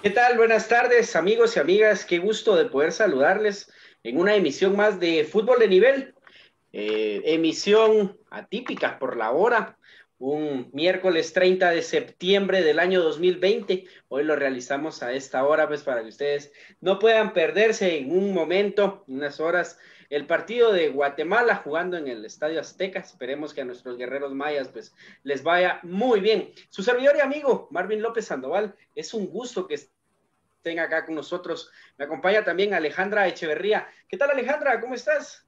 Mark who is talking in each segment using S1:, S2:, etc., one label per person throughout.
S1: ¿Qué tal? Buenas tardes, amigos y amigas. Qué gusto de poder saludarles en una emisión más de Fútbol de Nivel. Eh, emisión atípica por la hora, un miércoles 30 de septiembre del año 2020. Hoy lo realizamos a esta hora, pues para que ustedes no puedan perderse en un momento, unas horas, el partido de Guatemala jugando en el Estadio Azteca. Esperemos que a nuestros guerreros mayas pues les vaya muy bien. Su servidor y amigo Marvin López Sandoval, es un gusto que estén acá con nosotros. Me acompaña también Alejandra Echeverría. ¿Qué tal Alejandra? ¿Cómo estás?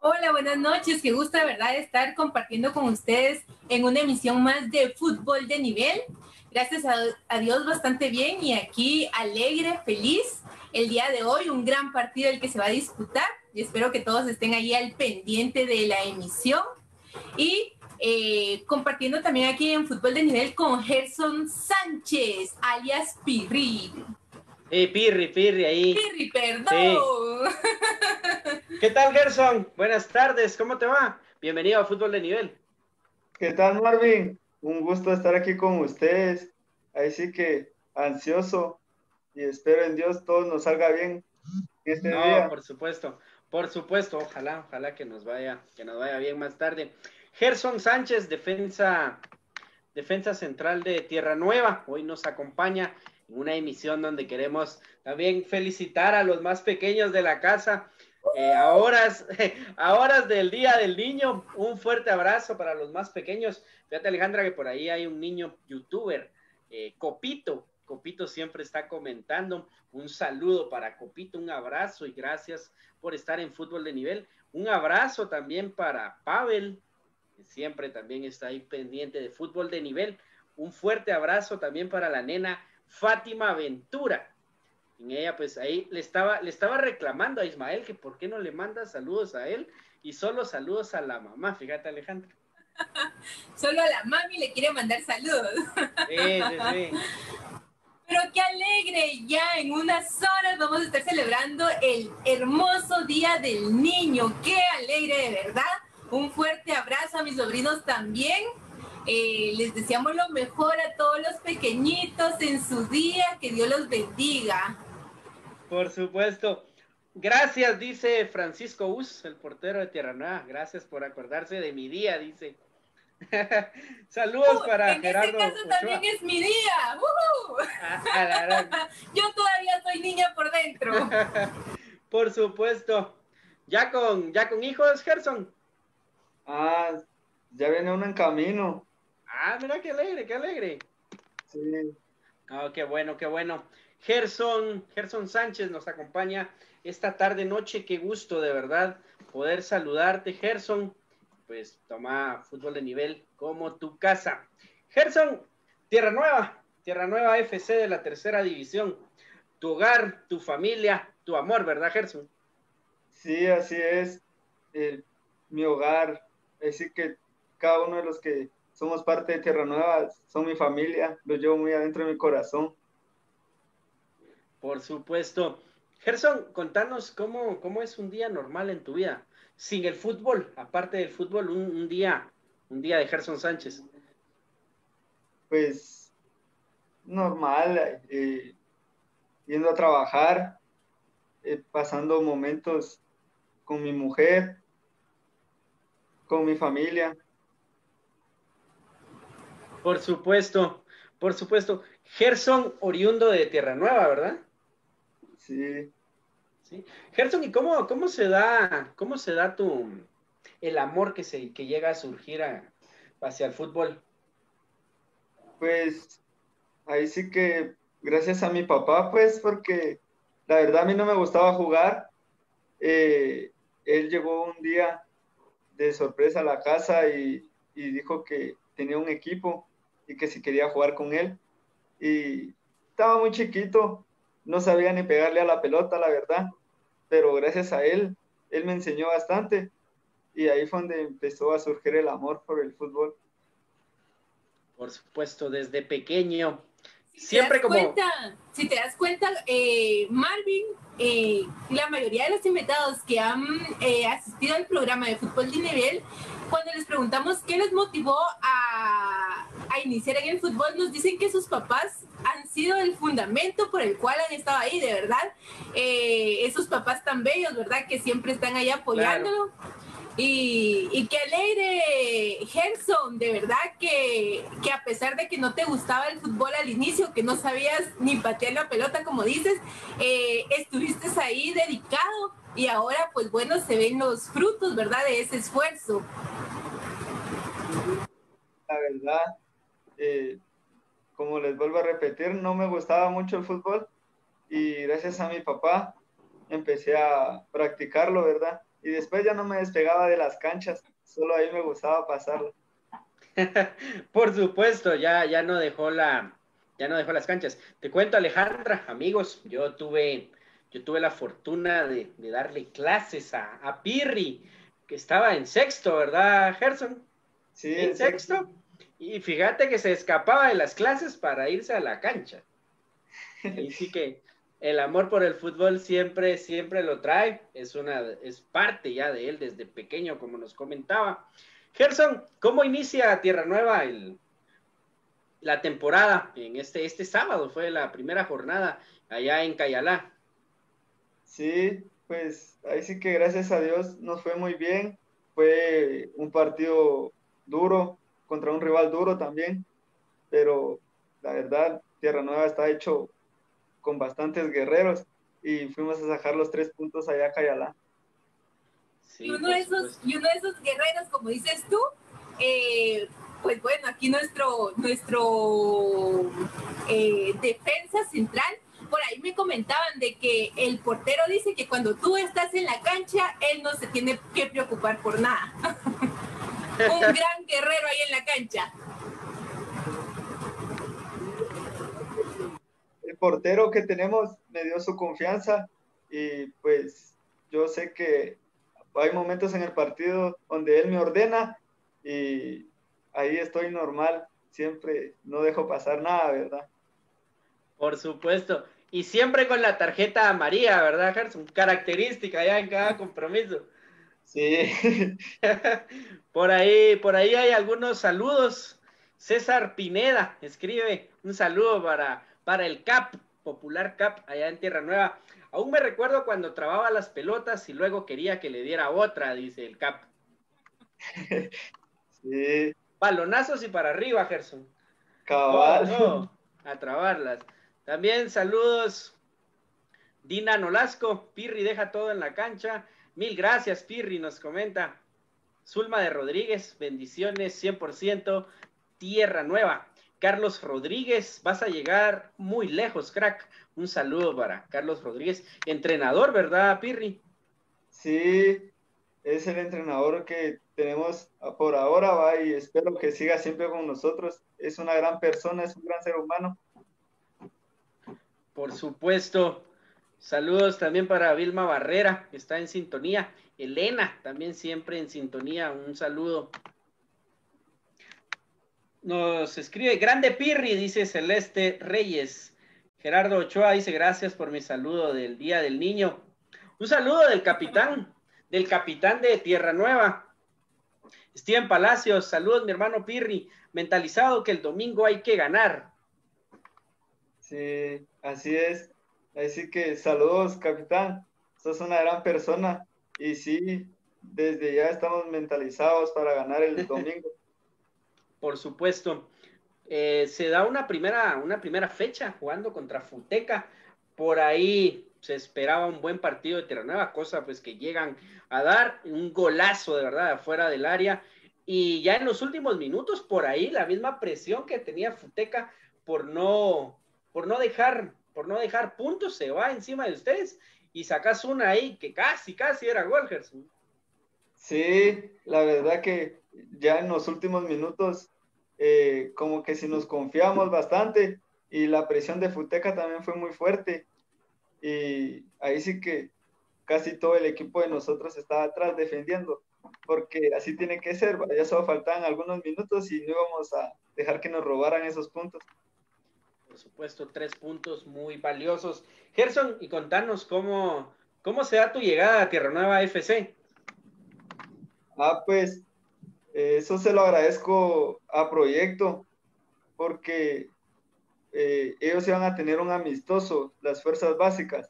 S2: Hola, buenas noches. Qué gusto verdad estar compartiendo con ustedes en una emisión más de fútbol de nivel. Gracias a, Dios bastante bien y aquí alegre, feliz. El día de hoy un gran partido el que se va a disputar y espero que todos estén ahí al pendiente de la emisión. Y eh, compartiendo también aquí en Fútbol de Nivel con Gerson Sánchez, alias Pirri.
S1: Eh, Pirri, Pirri ahí.
S2: Pirri, perdón.
S1: ¿Qué tal, Gerson? Buenas tardes, ¿cómo te va? Bienvenido a Fútbol de Nivel.
S3: ¿Qué tal, Marvin? Un gusto estar aquí con ustedes. Ahí sí que ansioso y espero en Dios todo nos salga bien
S1: este no, por supuesto, por supuesto, ojalá, ojalá que nos vaya, que nos vaya bien más tarde. Gerson Sánchez, defensa, defensa central de Tierra Nueva, hoy nos acompaña una emisión donde queremos también felicitar a los más pequeños de la casa. Eh, a, horas, del Día del Niño, un fuerte abrazo para los más pequeños. Fíjate Alejandra que por ahí hay un niño youtuber, eh, Copito. Copito siempre está comentando. Un saludo para Copito, un abrazo y gracias por estar en fútbol de nivel. Un abrazo también para Pavel, que siempre también está ahí pendiente de fútbol de nivel. Un fuerte abrazo también para la nena Fátima Ventura. En ella, pues ahí le estaba, le estaba reclamando a Ismael que por qué no le manda saludos a él y solo saludos a la mamá. Fíjate, Alejandro.
S2: solo a la mami le quiere mandar saludos. sí, sí, sí. Pero qué alegre, ya en unas horas vamos a estar celebrando el hermoso Día del Niño. Qué alegre de verdad. Un fuerte abrazo a mis sobrinos también eh, les deseamos lo mejor a todos los pequeñitos en su día, que Dios los bendiga.
S1: Por supuesto. Gracias, dice Francisco Us, el portero de Tierra Nueva. Gracias por acordarse de mi día, dice. Saludos para
S2: en
S1: Gerardo.
S2: En este caso también es mi día. Ah, Yo todavía soy niña por dentro.
S1: por supuesto. ¿Ya con, ya con hijos, Gerson?
S3: Ah, ya viene uno en camino.
S1: Ah, mira qué alegre, qué alegre.
S3: Sí.
S1: Oh, qué bueno, qué bueno. Gerson, Gerson Sánchez nos acompaña esta tarde noche. Qué gusto de verdad poder saludarte, Gerson. Pues toma fútbol de nivel como tu casa. Gerson, Tierra Nueva, Tierra Nueva FC de la tercera división. Tu hogar, tu familia, tu amor, ¿verdad, Gerson?
S3: Sí, así es. mi hogar. Así que cada uno de los que somos parte de Tierra Nueva, son mi familia, los llevo muy adentro de mi corazón.
S1: Por supuesto. Gerson, contanos cómo, cómo es un día normal en tu vida, sin el fútbol, aparte del fútbol, un, día, un día de Gerson Sánchez.
S3: Pues normal, eh, yendo a trabajar, eh, pasando momentos con mi mujer, con mi familia.
S1: Por supuesto, por supuesto. Gerson, oriundo de Tierra Nueva, ¿verdad?
S3: Sí.
S1: Sí. Gerson, ¿y cómo, cómo se da, cómo se da tu el amor que se que llega a surgir hacia el fútbol?
S3: Pues ahí sí que gracias a mi papá, pues, porque la verdad a mí no me gustaba jugar. Eh, él llegó un día de sorpresa a la casa y, y dijo que tenía un equipo y que si quería jugar con él. Y estaba muy chiquito, no sabía ni pegarle a la pelota, la verdad, pero gracias a él, él me enseñó bastante y ahí fue donde empezó a surgir el amor por el fútbol.
S1: Por supuesto, desde pequeño. Siempre como...
S2: si te das cuenta, eh, Marvin, eh, la mayoría de los invitados que han eh, asistido al programa de fútbol de nivel, cuando les preguntamos qué les motivó a a iniciar en el fútbol nos dicen que sus papás han sido el fundamento por el cual han estado ahí, de verdad. Eh, esos papás tan bellos, ¿verdad? Que siempre están ahí apoyándolo. Y, y, qué alegre, Gerson, de verdad que, que, a pesar de que no te gustaba el fútbol al inicio, que no sabías ni patear la pelota, como dices, eh, estuviste ahí dedicado y ahora, pues bueno, se ven los frutos, ¿verdad?, de ese esfuerzo.
S3: La verdad, eh, como les vuelvo a repetir, no me gustaba mucho el fútbol y gracias a mi papá empecé a practicarlo, ¿verdad? y después ya no me despegaba de las canchas, solo ahí me gustaba pasarlo.
S1: Por supuesto, ya, ya no dejó la, ya no dejó las canchas. Te cuento, Alejandra, amigos, yo tuve, yo tuve la fortuna de, darle clases a, a, Pirri, que estaba en sexto, ¿verdad, Gerson?
S3: Sí,
S1: en sexto. Y fíjate que se escapaba de las clases para irse a la cancha. Y sí que el amor por el fútbol siempre, siempre lo trae, es una, es parte ya de él desde pequeño, como nos comentaba. Gerson, ¿cómo inicia Tierra Nueva el, la temporada? En este, este sábado fue la primera jornada allá en Cayalá.
S3: Sí, pues ahí sí que gracias a Dios nos fue muy bien. Fue un partido duro contra un rival duro también, pero la verdad Tierra Nueva está hecho con bastantes guerreros y fuimos a sacar los tres puntos allá a Cayalá.
S2: y, uno de esos, y uno de esos guerreros, como dices tú, eh, pues bueno, aquí nuestro, nuestro eh, defensa central, por ahí me comentaban de que el portero dice que cuando tú estás en la cancha, él no se tiene que preocupar por nada. Un gran guerrero ahí en la cancha.
S3: portero que tenemos me dio su confianza y pues yo sé que hay momentos en el partido donde él me ordena y ahí estoy normal, siempre no dejo pasar nada, ¿verdad?
S1: Por supuesto. Y siempre con la tarjeta amarilla, ¿verdad, Gerson? Característica ya en cada compromiso.
S3: Sí.
S1: por ahí, por ahí hay algunos saludos. César Pineda escribe un saludo para para el CAP, Popular CAP, allá en Tierra Nueva. Aún me recuerdo cuando trababa las pelotas y luego quería que le diera otra, dice el CAP.
S3: Sí.
S1: Balonazos y para arriba, Gerson.
S3: Cabal.
S1: a trabarlas. También saludos. Dina Nolasco, Pirri deja todo en la cancha. Mil gracias, Pirri, nos comenta. Zulma de Rodríguez, bendiciones, 100%. Tierra Nueva. Carlos Rodríguez, vas a llegar muy lejos, crack. Un saludo para Carlos Rodríguez, entrenador, ¿verdad, Pirri?
S3: Sí, es el entrenador que tenemos por ahora, va, y espero que siga siempre con nosotros. Es una gran persona, es un gran ser humano.
S1: Por supuesto. Saludos también para Vilma Barrera, que está en sintonía. Elena, también siempre en sintonía. Un saludo. Nos escribe Grande Pirri, dice Celeste Reyes. Gerardo Ochoa dice gracias por mi saludo del Día del Niño. Un saludo del capitán, del capitán de Tierra Nueva. Steven Palacios, saludos mi hermano Pirri, mentalizado que el domingo hay que ganar.
S3: Sí, así es. Así que saludos, capitán. Sos una gran persona y sí, desde ya estamos mentalizados para ganar el domingo.
S1: Por supuesto. Eh, se da una primera, una primera fecha jugando contra Futeca. Por ahí se esperaba un buen partido de Tierra Nueva, cosa pues que llegan a dar un golazo de verdad afuera del área. Y ya en los últimos minutos, por ahí, la misma presión que tenía Futeca por no, por no dejar, por no dejar puntos, se va encima de ustedes y sacas una ahí que casi, casi era gol,
S3: Sí, la verdad que ya en los últimos minutos, eh, como que si nos confiamos bastante y la presión de Futeca también fue muy fuerte. Y ahí sí que casi todo el equipo de nosotros estaba atrás defendiendo, porque así tiene que ser. Ya solo faltaban algunos minutos y no íbamos a dejar que nos robaran esos puntos.
S1: Por supuesto, tres puntos muy valiosos. Gerson, y contanos cómo, cómo se da tu llegada a Tierra Nueva FC.
S3: Ah, pues eso se lo agradezco a Proyecto, porque eh, ellos iban a tener un amistoso, las fuerzas básicas,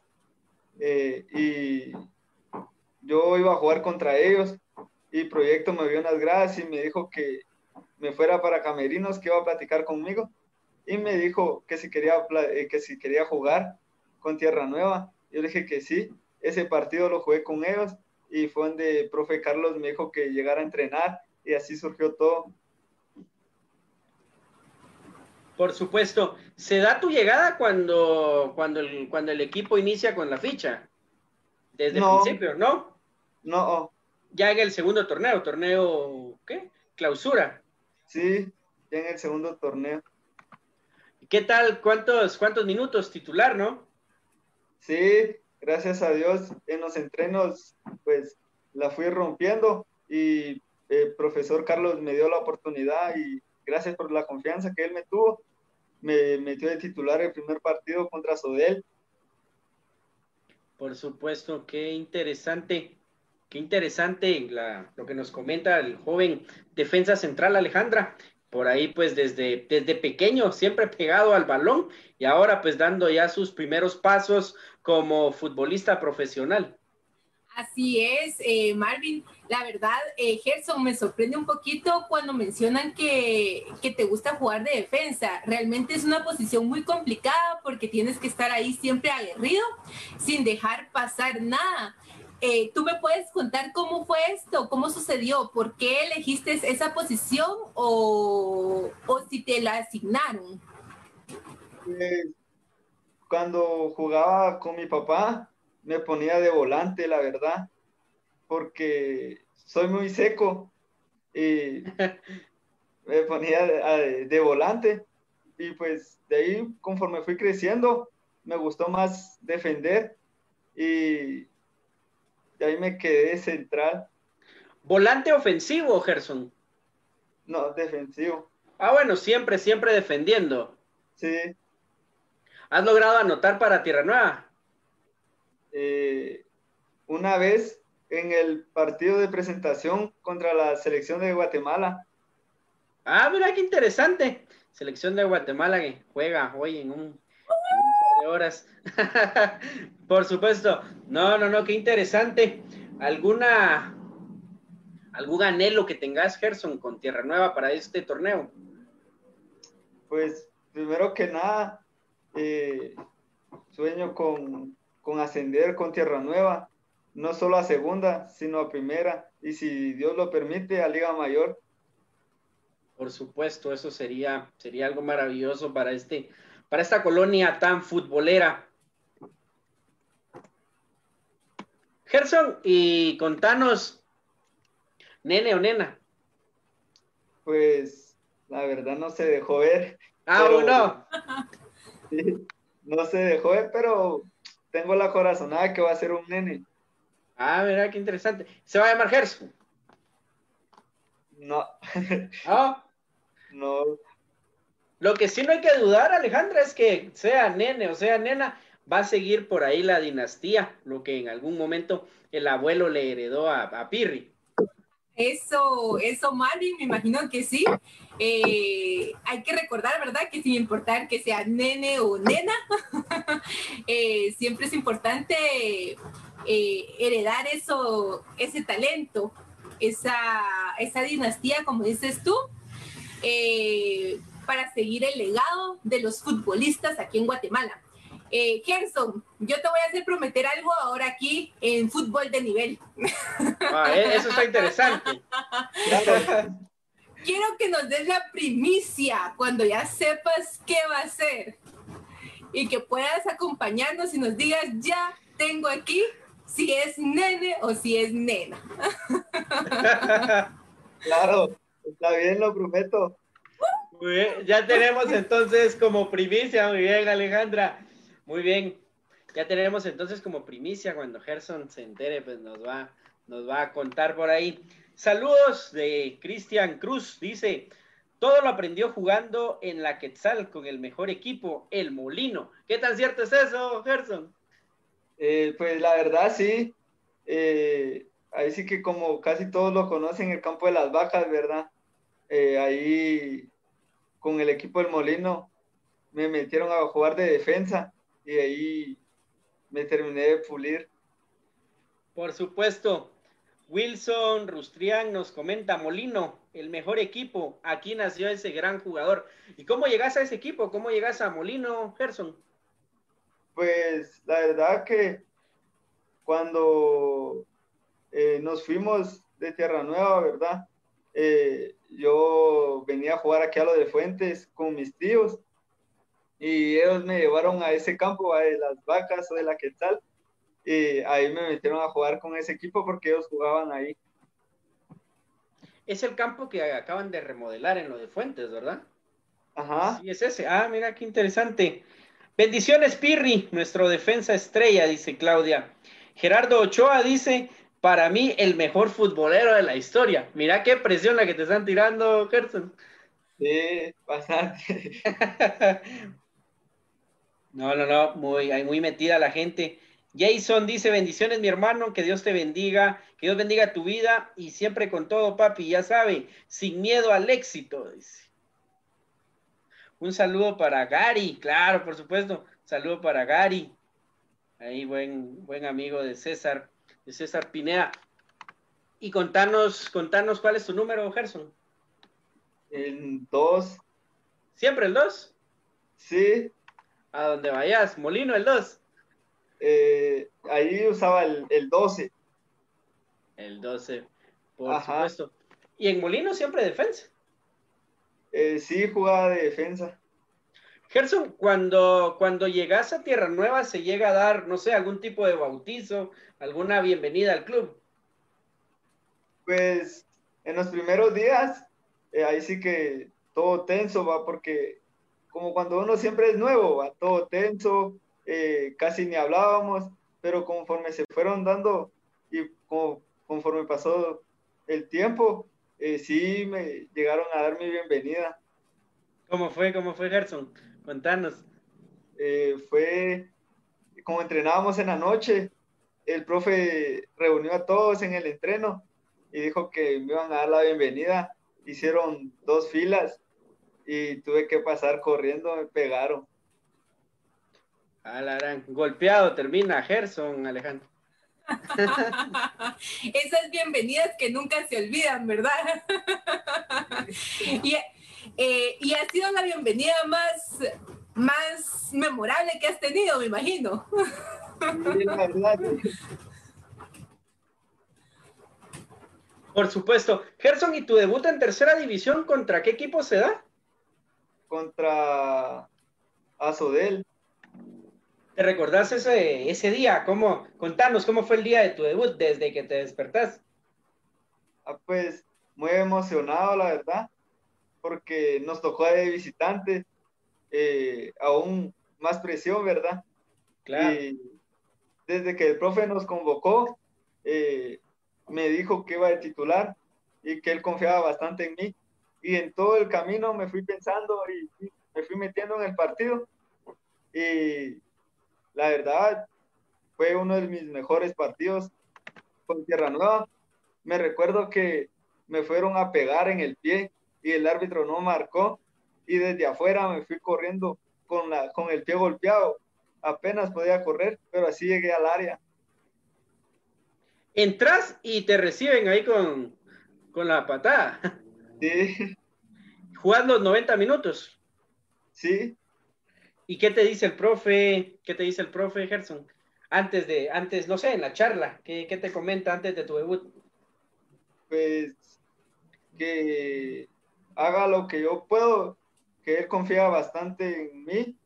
S3: eh, y yo iba a jugar contra ellos y Proyecto me vio unas gradas y me dijo que me fuera para Camerinos, que iba a platicar conmigo y me dijo que si quería, eh, que si quería jugar con Tierra Nueva. Yo le dije que sí, ese partido lo jugué con ellos y fue donde el profe Carlos me dijo que llegara a entrenar y así surgió todo.
S1: Por supuesto. ¿Se da tu llegada cuando, cuando, el, cuando el equipo inicia con la ficha? Desde el principio, ¿no?
S3: No.
S1: Ya en el segundo torneo, torneo, ¿qué? Clausura.
S3: Sí, ya en el segundo torneo.
S1: ¿Qué tal? ¿Cuántos, cuántos minutos titular, no?
S3: Sí, gracias a Dios, en los entrenos, pues la fui rompiendo y el profesor Carlos me dio la oportunidad y gracias por la confianza que él me tuvo me metió de titular el primer partido contra Sodel.
S1: Por supuesto, qué interesante, qué interesante lo que nos comenta el joven defensa central Alejandra. Por ahí, pues desde, desde pequeño, siempre pegado al balón y ahora pues dando ya sus primeros pasos como futbolista profesional.
S2: Así es, eh, Marvin. La verdad, eh, Gerson, me sorprende un poquito cuando mencionan que, te gusta jugar de defensa. Realmente es una posición muy complicada porque tienes que estar ahí siempre aguerrido, sin dejar pasar nada. Eh, ¿Tú me puedes contar cómo fue esto? ¿Cómo sucedió? ¿Por qué elegiste esa posición o, o si te la asignaron?
S3: Pues, cuando jugaba con mi papá, me ponía de volante, la verdad porque soy muy seco y me ponía de, volante y pues de ahí conforme fui creciendo me gustó más defender y de ahí me quedé central.
S1: ¿Volante ofensivo, Gerson?
S3: No, defensivo.
S1: Ah, bueno, siempre, siempre defendiendo.
S3: Sí.
S1: ¿Has logrado anotar para Tierra Nueva?
S3: Eh, una vez en el partido de presentación contra la selección de Guatemala.
S1: Ah, mira qué interesante. Selección de Guatemala que juega hoy en un, de horas. Por supuesto. No, no, no, qué interesante. ¿Alguna algún anhelo que tengas, Gerson, con Tierra Nueva para este torneo?
S3: Pues primero que nada, eh, sueño con, con ascender con Tierra Nueva no solo a segunda, sino a primera, y si Dios lo permite, a Liga Mayor.
S1: Por supuesto, eso sería, sería algo maravilloso para, este, para esta colonia tan futbolera. Gerson, y contanos, nene o nena.
S3: Pues la verdad no se dejó ver.
S1: Ah, no.
S3: no se dejó ver, pero tengo la corazonada que va a ser un nene.
S1: Ah, mira, qué interesante. ¿Se va a llamar Gerson?
S3: No.
S1: ¿No?
S3: No.
S1: Lo que sí no hay que dudar, Alejandra, es que sea nene o sea nena, va a seguir por ahí la dinastía, lo que en algún momento el abuelo le heredó a, Pirri.
S2: Eso, eso, Mari, me imagino que sí. Eh, hay que recordar, ¿verdad? Que sin importar que sea nene o nena, eh, siempre es importante eh, heredar eso, ese talento, esa, esa dinastía, como dices tú, para seguir el legado de los futbolistas aquí en Guatemala. Eh, Gerson, yo te voy a hacer prometer algo ahora aquí en fútbol de nivel.
S1: Ah, eso está interesante.
S2: Quiero que nos des la primicia cuando ya sepas qué va a ser y que puedas acompañarnos y nos digas, ya tengo aquí si es nene o si es nena.
S3: claro, está bien, lo prometo.
S1: Ya tenemos entonces como primicia, muy bien Alejandra, muy bien. Ya tenemos entonces como primicia cuando Gerson se entere, pues nos va, nos va a contar por ahí. Saludos de Cristian Cruz, dice, todo lo aprendió jugando en la Quetzal con el mejor equipo, el Molino. ¿Qué tan cierto es eso, Gerson?
S3: Eh, pues la verdad sí, eh, ahí sí que como casi todos lo conocen, el campo de las vacas, ¿verdad? Eh, ahí con el equipo del Molino me metieron a jugar de defensa y ahí me terminé de pulir.
S1: Por supuesto. Wilson Rustrián nos comenta, Molino, el mejor equipo. Aquí nació ese gran jugador. ¿Y cómo llegas a ese equipo? ¿Cómo llegas a Molino, Gerson?
S3: Pues la verdad que cuando eh, nos fuimos de Tierra Nueva, ¿verdad? Eh, yo venía a jugar aquí a lo de Fuentes con mis tíos y ellos me llevaron a ese campo, a de las vacas o de la Quetzal, y ahí me metieron a jugar con ese equipo porque ellos jugaban ahí.
S1: Es el campo que acaban de remodelar en lo de Fuentes, ¿verdad?
S3: Ajá.
S1: Sí, es ese. Ah, mira qué interesante. Bendiciones, Pirri, nuestro defensa estrella, dice Claudia. Gerardo Ochoa dice, para mí el mejor futbolero de la historia. Mira qué presión la que te están tirando, Gerson.
S3: Sí, bastante.
S1: no, no, no, muy, muy metida la gente. Jason dice, bendiciones mi hermano, que Dios te bendiga, que Dios bendiga tu vida y siempre con todo, papi, ya sabe, sin miedo al éxito, dice. Un saludo para Gary, claro, por supuesto, saludo para Gary, ahí buen, buen amigo de César. César Pinea. Y contanos, contanos cuál es tu número, Gerson.
S3: El 2.
S1: ¿Siempre el 2?
S3: Sí.
S1: A donde vayas, Molino, el 2.
S3: Eh, ahí usaba el, el, 12.
S1: El 12, por supuesto. ¿Y en Molino siempre defensa?
S3: Eh, sí, jugaba de defensa.
S1: Gerson, cuando, cuando llegas a Tierra Nueva, se llega a dar, no sé, algún tipo de bautizo, alguna bienvenida al club.
S3: Pues en los primeros días, eh, ahí sí que todo tenso, va, porque como cuando uno siempre es nuevo, va, todo tenso, eh, casi ni hablábamos, pero conforme se fueron dando y conforme pasó el tiempo, eh, sí me llegaron a dar mi bienvenida.
S1: ¿Cómo fue? ¿Cómo fue, Gerson? Contanos.
S3: Eh, fue como entrenábamos en la noche, el profe reunió a todos en el entreno y dijo que me iban a dar la bienvenida. Hicieron dos filas y tuve que pasar corriendo, me pegaron.
S1: Alarán, golpeado termina Gerson, Alejandro.
S2: Esas bienvenidas que nunca se olvidan, ¿verdad? y, eh, y ha sido la bienvenida más, más memorable que has tenido, me imagino.
S1: Por supuesto. Gerson, ¿y tu debut en tercera división contra qué equipo se da?
S3: Contra Azodel.
S1: ¿Te recordás ese, ese día? ¿Cómo? Contanos, ¿cómo fue el día de tu debut desde que te despertás?
S3: Ah, pues muy emocionado, la verdad porque nos tocó de visitante, eh, aún más presión, ¿verdad?
S1: Claro.
S3: Y desde que el profe nos convocó, eh, me dijo que iba de titular y que él confiaba bastante en mí. Y en todo el camino me fui pensando y me fui metiendo en el partido. Y la verdad, fue uno de mis mejores partidos con Tierra Nueva. Me recuerdo que me fueron a pegar en el pie y el árbitro no marcó y desde afuera me fui corriendo con, la, con el pie golpeado. Apenas podía correr, pero así llegué al área.
S1: Entras y te reciben ahí con, con la patada.
S3: Sí.
S1: ¿Jugás los 90 minutos?
S3: Sí.
S1: ¿Y qué te dice el profe? ¿Qué te dice el profe Gerson? Antes de, antes, no sé, en la charla, ¿qué, qué te comenta antes de tu debut?
S3: Pues que haga lo que yo puedo, que él confía bastante en mí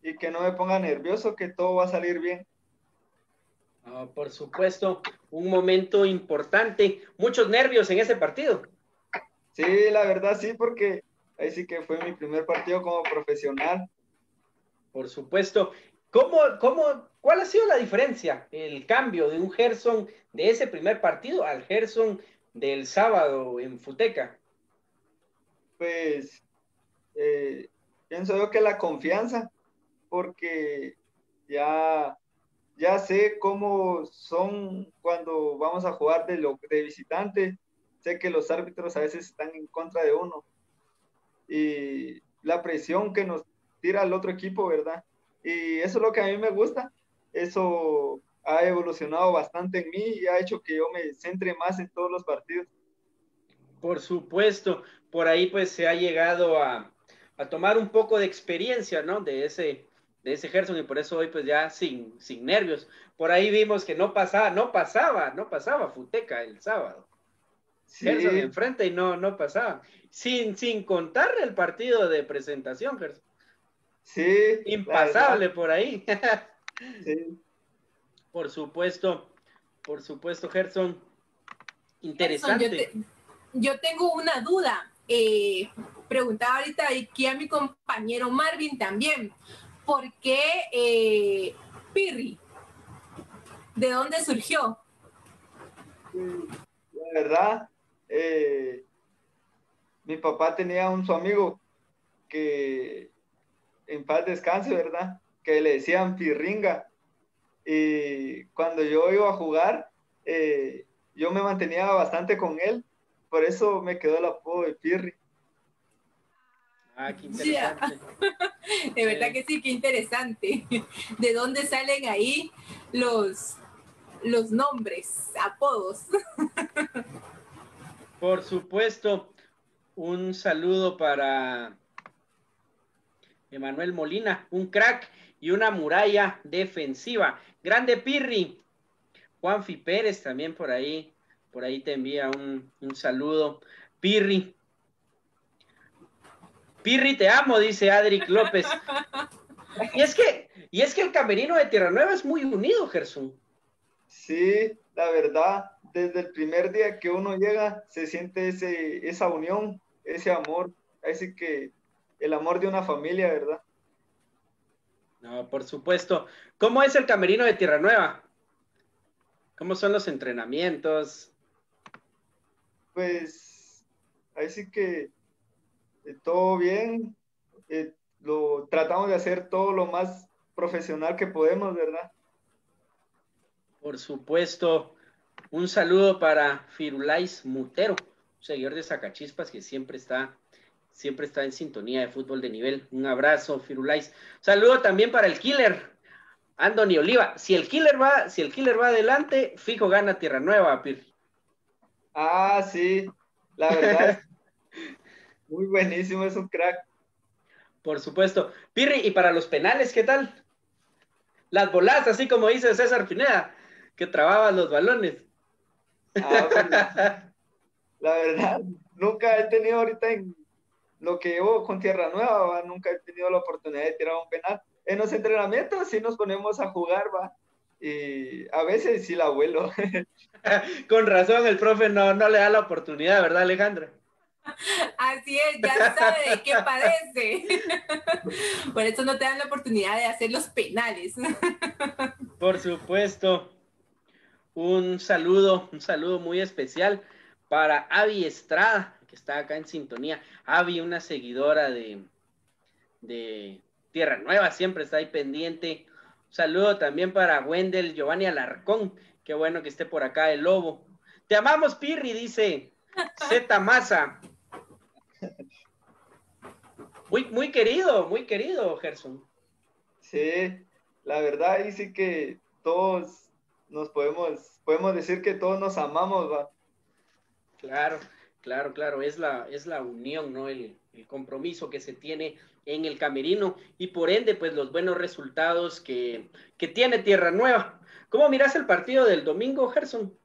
S3: y que no me ponga nervioso, que todo va a salir bien.
S1: por supuesto, un momento importante, muchos nervios en ese partido.
S3: Sí, la verdad sí, porque ahí sí que fue mi primer partido como profesional.
S1: Por supuesto. ¿Cómo, cómo, ¿Cuál ha sido la diferencia, el cambio de un Gerson de ese primer partido al Gerson del sábado en Futeca?
S3: Pues eh, pienso yo que la confianza, porque ya, ya sé cómo son cuando vamos a jugar de, lo, de visitante, sé que los árbitros a veces están en contra de uno. y la presión que nos tira el otro equipo, ¿verdad? Y eso es lo que a mí me gusta. Eso ha evolucionado bastante en mí y ha hecho que yo me centre más en todos los partidos.
S1: Por supuesto, por ahí pues se ha llegado a, tomar un poco de experiencia, ¿no? De ese, de ese Gerson y por eso hoy pues ya sin, sin nervios. Por ahí vimos que no pasaba, no pasaba, no pasaba Futeca el sábado. Sí. Gerson enfrente y no, no pasaba. Sin, sin contar el partido de presentación, Gerson.
S3: Sí.
S1: Impasable por ahí. sí. Por supuesto, por supuesto, Gerson. Interesante.
S2: yo, tengo una duda. Eh, preguntaba ahorita aquí a mi compañero Marvin también. ¿Por qué eh, Pirri? ¿De dónde surgió?
S3: La verdad, eh, mi papá tenía un su amigo que en paz descanse, ¿verdad? Que le decían Pirringa. Y cuando yo iba a jugar, eh, yo me mantenía bastante con él, por eso me quedó el apodo de Pirri.
S1: Ah, qué interesante.
S2: de verdad que sí, qué interesante. ¿De dónde salen ahí los, los nombres, apodos?
S1: Por supuesto, un saludo para Emanuel Molina, un crack y una muralla defensiva. Grande Pirri. Juanfi Pérez también por ahí, por ahí te envía un, saludo. Pirri. Pirri, te amo, dice Adric López. Y es que, y es que el camerino de Tierra Nueva es muy unido, Gerson.
S3: Sí, la verdad, desde el primer día que uno llega, se siente ese, esa unión, ese amor. Así que el amor de una familia, ¿verdad?
S1: No, por supuesto. ¿Cómo es el camerino de Tierra Nueva? ¿Cómo son los entrenamientos?
S3: Pues, ahí sí que eh, todo bien. Eh, lo tratamos de hacer todo lo más profesional que podemos, ¿verdad?
S1: Por supuesto. Un saludo para Firulais Mutero, seguidor de Zacachispas que siempre está siempre está en sintonía de fútbol de nivel. Un abrazo, Firulais. Saludo también para el killer, Andoni Oliva. Si el killer va, si el killer va adelante, fijo gana Tierra Nueva, Pir.
S3: Ah, sí, la verdad. muy buenísimo, es un crack.
S1: Por supuesto. Pirri, y para los penales, ¿qué tal? Las bolas, así como dice César Pineda, que trababa los balones. Ah,
S3: pues, la verdad, nunca he tenido ahorita en, lo que llevo con Tierra Nueva, nunca he tenido la oportunidad de tirar un penal. En los entrenamientos sí nos ponemos a jugar, va. Y a veces sí la vuelo.
S1: con razón, el profe no, no le da la oportunidad, ¿verdad, Alejandra?
S2: Así es, ya sabe de qué padece. Por eso no te dan la oportunidad de hacer los penales.
S1: Por supuesto. Un saludo, un saludo muy especial para Avi Estrada, que está acá en sintonía. Avi, una seguidora de, de Tierra Nueva, siempre está ahí pendiente. Un saludo también para Wendel Giovanni Alarcón. Qué bueno que esté por acá el lobo. Te amamos, Pirri, dice Z Massa. Muy, muy querido, muy querido, Gerson.
S3: Sí, la verdad ahí sí que todos nos podemos, podemos decir que todos nos amamos, va.
S1: Claro. Claro, claro, es la, es la unión, ¿no? El, compromiso que se tiene en el camerino y por ende, pues los buenos resultados que, tiene Tierra Nueva. ¿Cómo miras el partido del domingo, Gerson?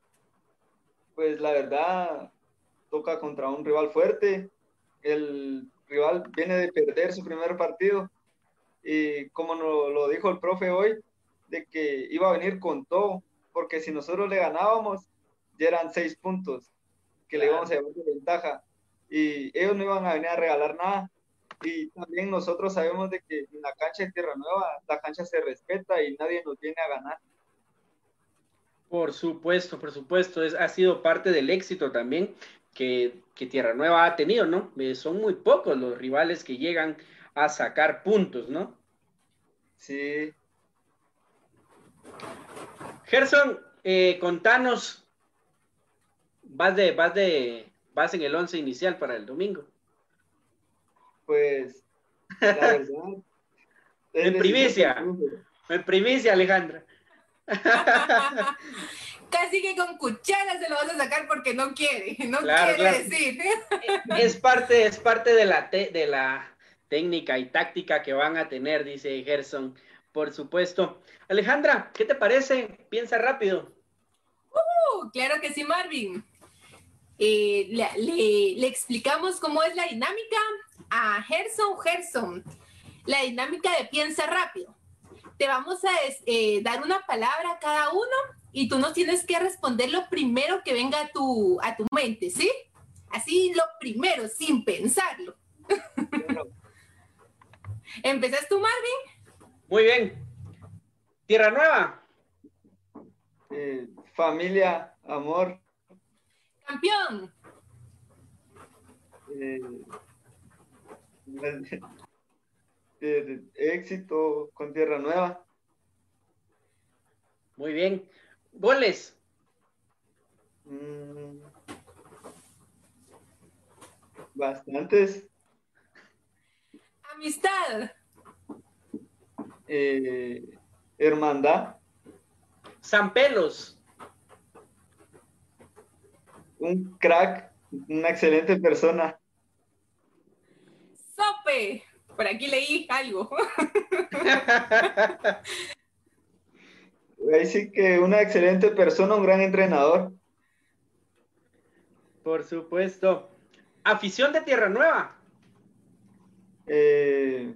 S3: Pues la verdad, toca contra un rival fuerte. El rival viene de perder su primer partido y como nos lo dijo el profe hoy, de que iba a venir con todo, porque si nosotros le ganábamos, ya eran seis puntos que le íbamos a llevar de ventaja y ellos no iban a venir a regalar nada. Y también nosotros sabemos de que en la cancha de Tierra Nueva, la cancha se respeta y nadie nos viene a ganar.
S1: Por supuesto, por supuesto, es, ha sido parte del éxito también que, que Tierra Nueva ha tenido, ¿no? Eh, son muy pocos los rivales que llegan a sacar puntos, ¿no?
S3: Sí.
S1: Gerson, eh, contanos vas de, vas de, vas en el once inicial para el domingo.
S3: Pues, la verdad.
S1: en primicia. En primicia, Alejandra.
S2: Casi que con cuchara se lo vas a sacar porque no quiere, no quiere decir.
S1: Es parte, es parte de la, de la técnica y táctica que van a tener, dice Gerson, por supuesto. Alejandra, ¿qué te parece? Piensa rápido.
S2: Uh, claro que sí, Marvin. Eh, le, explicamos cómo es la dinámica a Gerson. Gerson, la dinámica de piensa rápido. Te vamos a eh, dar una palabra a cada uno y tú nos tienes que responder lo primero que venga a tu, a tu mente, ¿sí? Así lo primero, sin pensarlo. ¿Empezas tú, Marvin?
S1: Muy bien. Tierra Nueva.
S3: Eh, familia, amor.
S2: Campeón.
S3: Eh, eh, éxito con Tierra Nueva.
S1: Muy bien. Goles.
S3: Mm, bastantes.
S2: Amistad.
S3: Eh, hermandad.
S1: San Pelos.
S3: Un crack, una excelente persona.
S2: Sope. Por aquí leí algo.
S3: Ahí sí que una excelente persona, un gran entrenador.
S1: Por supuesto. Afición de Tierra Nueva.
S3: Eh,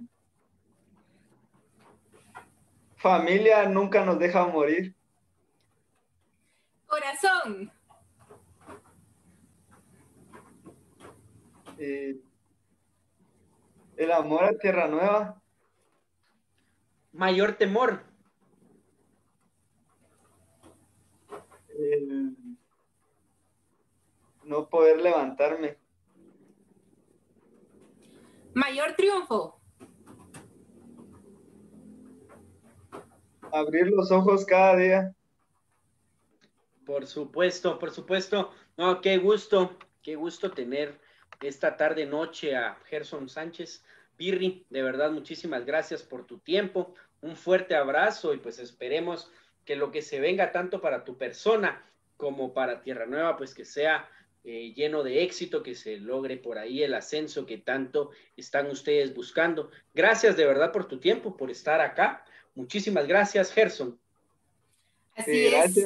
S3: familia nunca nos deja morir.
S2: Corazón.
S3: Eh, el amor a Tierra Nueva.
S1: Mayor temor.
S3: no poder levantarme.
S2: Mayor triunfo.
S3: Abrir los ojos cada día.
S1: Por supuesto, por supuesto. No, qué gusto, qué gusto tener esta tarde noche a Gerson Sánchez. Pirri, de verdad, muchísimas gracias por tu tiempo. Un fuerte abrazo y pues esperemos que lo que se venga tanto para tu persona como para Tierra Nueva, pues que sea eh, lleno de éxito, que se logre por ahí el ascenso que tanto están ustedes buscando. Gracias de verdad por tu tiempo, por estar acá. Muchísimas gracias, Gerson.
S2: Así es.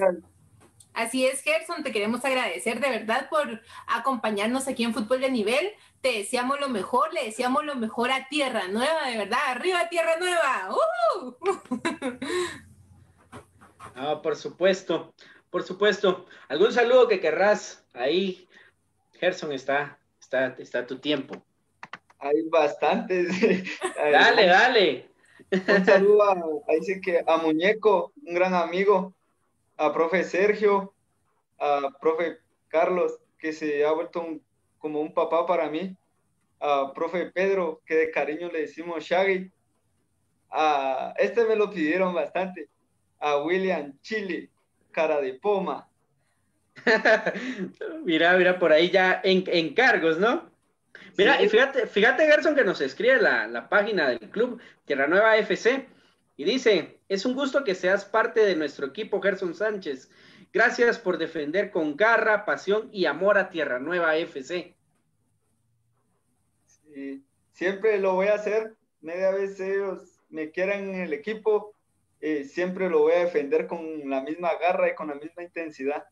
S2: Así es, Gerson, te queremos agradecer de verdad por acompañarnos aquí en Fútbol de Nivel. Te deseamos lo mejor, le deseamos lo mejor a Tierra Nueva, de verdad. ¡Arriba, Tierra Nueva!
S1: Ah, por supuesto, por supuesto. ¿Algún saludo que querrás ahí? Gerson, está, está, está tu tiempo.
S3: Hay bastantes.
S1: dale, dale.
S3: Un saludo a, ahí que a Muñeco, un gran amigo, a profe Sergio, a profe Carlos, que se ha vuelto como un papá para mí, a profe Pedro, que de cariño le decimos Shaggy. A, este me lo pidieron bastante, a William Chile, cara de poma.
S1: mira, mira, por ahí ya en, encargos, ¿no? Mira, y fíjate, fíjate, Gerson, que nos escribe la, la página del club Tierra Nueva FC y dice, es un gusto que seas parte de nuestro equipo, Gerson Sánchez. Gracias por defender con garra, pasión y amor a Tierra Nueva FC.
S3: Sí, siempre lo voy a hacer. Media vez ellos me quieran en el equipo, eh, siempre lo voy a defender con la misma garra y con la misma intensidad.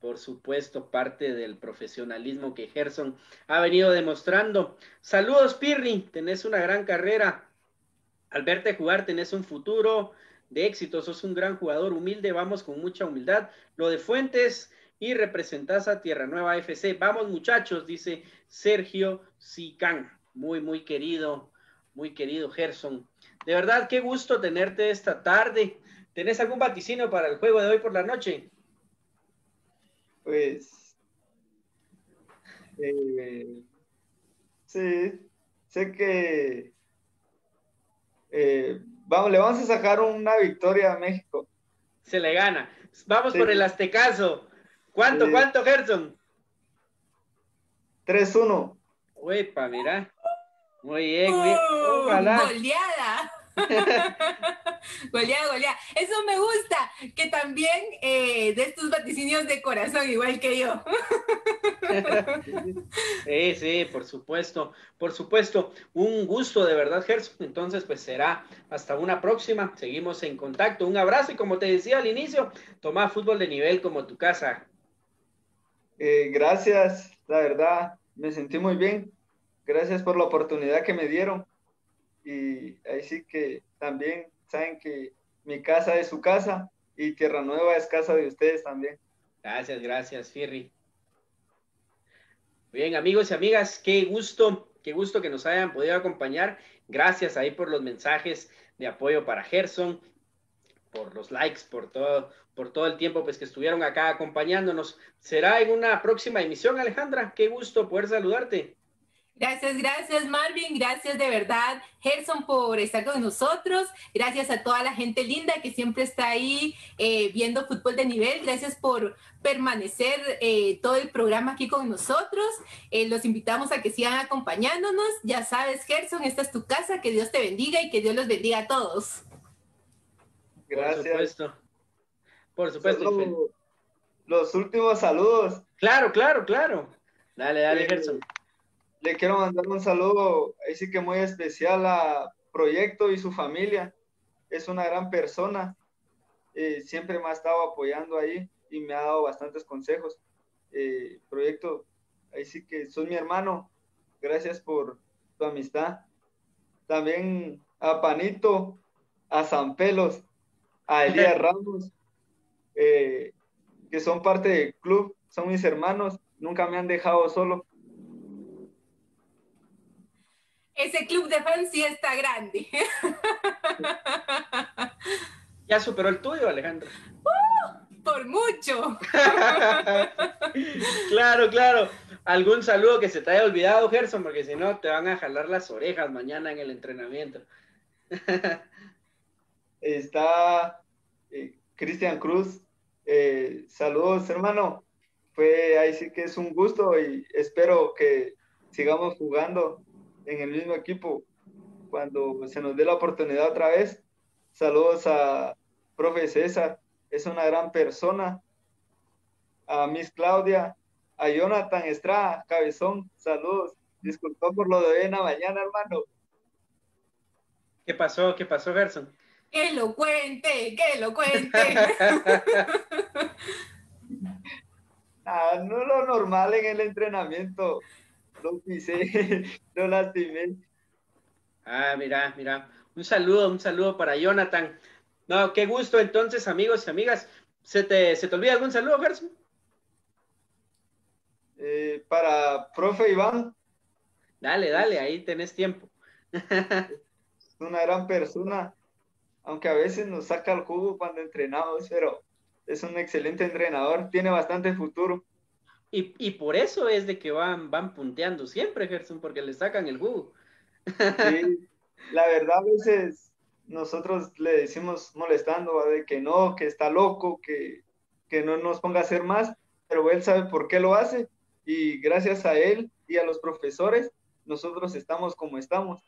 S1: Por supuesto, parte del profesionalismo que Gerson ha venido demostrando. Saludos, Pirri, tenés una gran carrera. Al verte jugar tenés un futuro de éxito, sos un gran jugador, humilde, vamos con mucha humildad. Lo de Fuentes y representás a Tierra Nueva FC. Vamos muchachos, dice Sergio Sicán. Muy, muy querido, muy querido Gerson. De verdad, qué gusto tenerte esta tarde. ¿Tenés algún vaticinio para el juego de hoy por la noche?
S3: Pues, eh, sí, sé que eh, vamos, le vamos a sacar una victoria a México.
S1: Se le gana. Vamos por el Aztecaso. ¿Cuánto, cuánto, Gerson?
S3: 3-1.
S1: Uepa, mira. Muy bien, muy bien.
S2: ¡Uh! Goleada. goleada, goleada. Eso me gusta, que también eh, de estos vaticinios de corazón, igual que yo.
S1: sí, sí, por supuesto, por supuesto. Un gusto de verdad, Gerson. Entonces, pues será hasta una próxima. Seguimos en contacto. Un abrazo y como te decía al inicio, toma fútbol de nivel como tu casa.
S3: Eh, gracias, la verdad, me sentí muy bien. Gracias por la oportunidad que me dieron y ahí sí que también saben que mi casa es su casa y Tierra Nueva es casa de ustedes también.
S1: Gracias, gracias, Firri. Bien, amigos y amigas, qué gusto, qué gusto que nos hayan podido acompañar. Gracias ahí por los mensajes de apoyo para Gerson, por los likes, por todo, por todo el tiempo pues que estuvieron acá acompañándonos. Será en una próxima emisión, Alejandra. Qué gusto poder saludarte.
S2: Gracias, gracias Marvin, gracias de verdad Gerson por estar con nosotros, gracias a toda la gente linda que siempre está ahí eh, viendo fútbol de nivel, gracias por permanecer eh, todo el programa aquí con nosotros, eh, los invitamos a que sigan acompañándonos, ya sabes Gerson, esta es tu casa, que Dios te bendiga y que Dios los bendiga a todos.
S3: Gracias.
S1: Por supuesto. Por supuesto.
S3: los últimos saludos.
S1: Claro, claro, claro. Dale, dale, Gerson
S3: le quiero mandar un saludo, ahí sí que muy especial a Proyecto y su familia. Es una gran persona. Eh, siempre me ha estado apoyando ahí y me ha dado bastantes consejos. Eh, Proyecto, ahí sí que soy mi hermano. Gracias por tu amistad. También a Panito, a San Pelos, a Elías Ramos, eh, que son parte del club, son mis hermanos, nunca me han dejado solo.
S2: Ese club de fans sí está grande.
S1: Ya superó el tuyo, Alejandro.
S2: ¡Uh! por mucho.
S1: claro, claro. ¿Algún saludo que se te haya olvidado, Gerson? Porque si no, te van a jalar las orejas mañana en el entrenamiento.
S3: Está eh, Cristian Cruz. Eh, saludos, hermano. Fue ahí sí que es un gusto y espero que sigamos jugando en el mismo equipo cuando se nos dé la oportunidad otra vez. Saludos a profe César, es una gran persona. A Miss Claudia, a Jonathan Estrada, cabezón, saludos. Disculpa por lo de hoy en la mañana, hermano.
S1: ¿Qué pasó? ¿Qué pasó, Gerson?
S2: Que lo cuente, que lo cuente.
S3: ah, no lo normal en el entrenamiento lo pisé, lo lastimé.
S1: Ah, mira, mira. Un saludo, un saludo para Jonathan. No, qué gusto entonces, amigos y amigas. ¿Se te, ¿se te olvida algún saludo, Gerson?
S3: Eh, para profe Iván.
S1: Dale, dale, ahí tenés tiempo.
S3: es una gran persona, aunque a veces nos saca el jugo cuando entrenamos, pero es un excelente entrenador, tiene bastante futuro.
S1: Y, por eso es de que van, van punteando siempre, Gerson, porque le sacan el jugo.
S3: Sí, la verdad a veces nosotros le decimos molestando de que no, que está loco, que, que no nos ponga a hacer más, pero él sabe por qué lo hace y gracias a él y a los profesores nosotros estamos como estamos.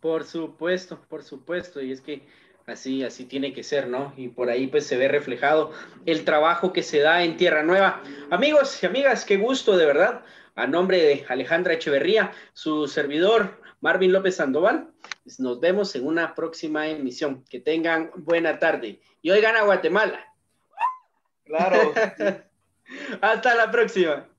S1: Por supuesto, por supuesto, y es que Así, así tiene que ser, ¿no? Y por ahí pues se ve reflejado el trabajo que se da en Tierra Nueva. Amigos y amigas, qué gusto de verdad. A nombre de Alejandra Echeverría, su servidor Marvin López Sandoval, pues, nos vemos en una próxima emisión. Que tengan buena tarde. Y oigan a Guatemala.
S3: Claro.
S1: Hasta la próxima.